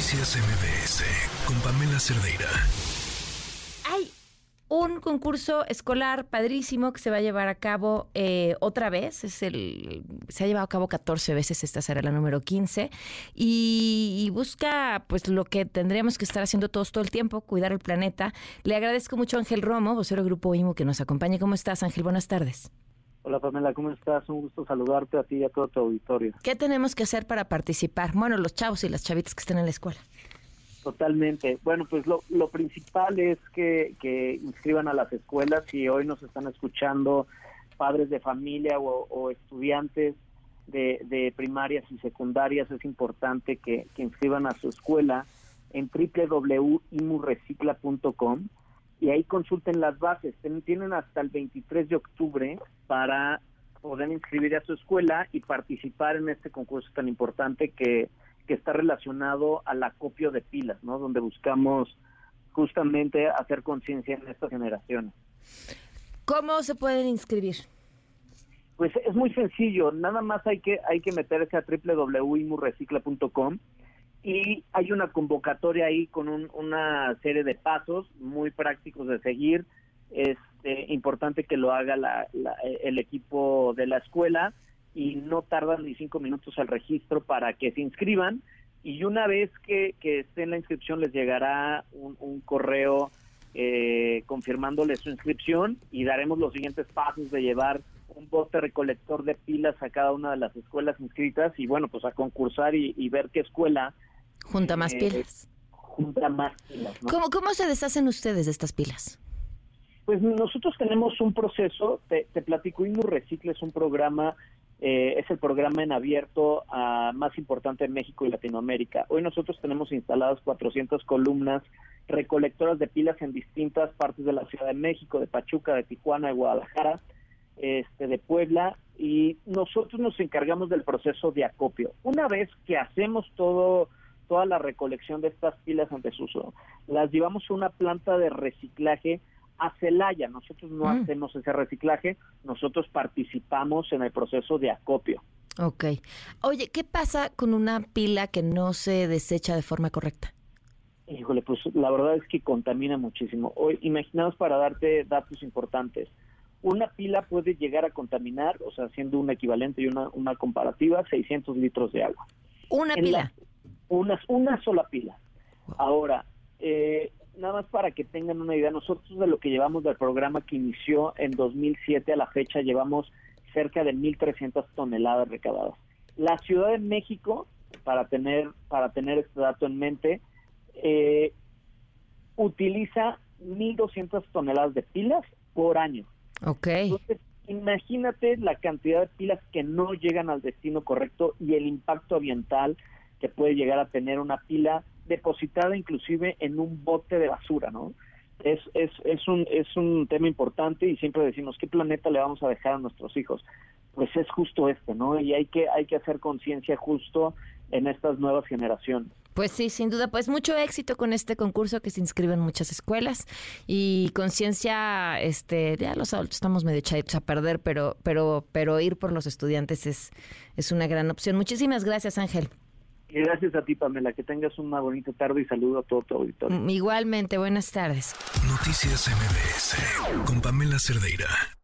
Noticias MBS con Pamela Cerdeira. Hay un concurso escolar padrísimo que se va a llevar a cabo eh, otra vez. Es el, se ha llevado a cabo 14 veces, esta será la número 15. Y, y, busca pues lo que tendríamos que estar haciendo todos todo el tiempo, cuidar el planeta. Le agradezco mucho a Ángel Romo, vocero del Grupo IMU, que nos acompañe. ¿Cómo estás, Ángel? Buenas tardes. Hola Pamela, ¿cómo estás? Un gusto saludarte a ti y a todo tu auditorio. ¿Qué tenemos que hacer para participar? Bueno, los chavos y las chavitas que estén en la escuela. Totalmente. Bueno, pues lo, lo principal es que, que, inscriban a las escuelas. Si hoy nos están escuchando padres de familia o, o estudiantes de, de, primarias y secundarias, es importante que, que inscriban a su escuela en www.imurecicla.com y ahí consulten las bases. Tienen hasta el 23 de octubre para poder inscribir a su escuela y participar en este concurso tan importante que, que está relacionado al acopio de pilas, ¿no? Donde buscamos justamente hacer conciencia en estas generaciones. ¿Cómo se pueden inscribir? Pues es muy sencillo, nada más hay que hay que meterse a www.imurecicla.com y hay una convocatoria ahí con un, una serie de pasos muy prácticos de seguir. Es eh, importante que lo haga la, la, el equipo de la escuela y no tardan ni cinco minutos al registro para que se inscriban y una vez que, que esté en la inscripción les llegará un, un correo eh, confirmándole su inscripción y daremos los siguientes pasos de llevar un bote recolector de pilas a cada una de las escuelas inscritas y bueno, pues a concursar y, y ver qué escuela Junta más eh, pilas. Junta más pilas. ¿no? ¿Cómo, ¿Cómo se deshacen ustedes de estas pilas? Pues nosotros tenemos un proceso, te, te platico, Inmu Recicle es un programa, eh, es el programa en abierto uh, más importante en México y Latinoamérica. Hoy nosotros tenemos instaladas 400 columnas recolectoras de pilas en distintas partes de la Ciudad de México, de Pachuca, de Tijuana, de Guadalajara, este, de Puebla, y nosotros nos encargamos del proceso de acopio. Una vez que hacemos todo toda la recolección de estas pilas en desuso. Las llevamos a una planta de reciclaje a Celaya. Nosotros no mm. hacemos ese reciclaje, nosotros participamos en el proceso de acopio. Ok. Oye, ¿qué pasa con una pila que no se desecha de forma correcta? Híjole, pues la verdad es que contamina muchísimo. Hoy, imaginaos para darte datos importantes. Una pila puede llegar a contaminar, o sea, siendo un equivalente y una, una comparativa, 600 litros de agua. ¿Una en pila? Una, una sola pila. Ahora, eh, nada más para que tengan una idea, nosotros de lo que llevamos del programa que inició en 2007 a la fecha llevamos cerca de 1.300 toneladas recabadas. La Ciudad de México, para tener, para tener este dato en mente, eh, utiliza 1.200 toneladas de pilas por año. Ok. Entonces, imagínate la cantidad de pilas que no llegan al destino correcto y el impacto ambiental que puede llegar a tener una pila depositada inclusive en un bote de basura, ¿no? Es, es, es, un, es un tema importante y siempre decimos, ¿qué planeta le vamos a dejar a nuestros hijos? Pues es justo este, ¿no? Y hay que, hay que hacer conciencia justo en estas nuevas generaciones. Pues sí, sin duda, pues mucho éxito con este concurso que se inscribe en muchas escuelas y conciencia, este, ya los adultos estamos medio echaditos a perder, pero, pero, pero ir por los estudiantes es, es una gran opción. Muchísimas gracias, Ángel. Gracias a ti, Pamela. Que tengas una bonita tarde y saludo a todo tu auditorio. Igualmente, buenas tardes. Noticias MBS con Pamela Cerdeira.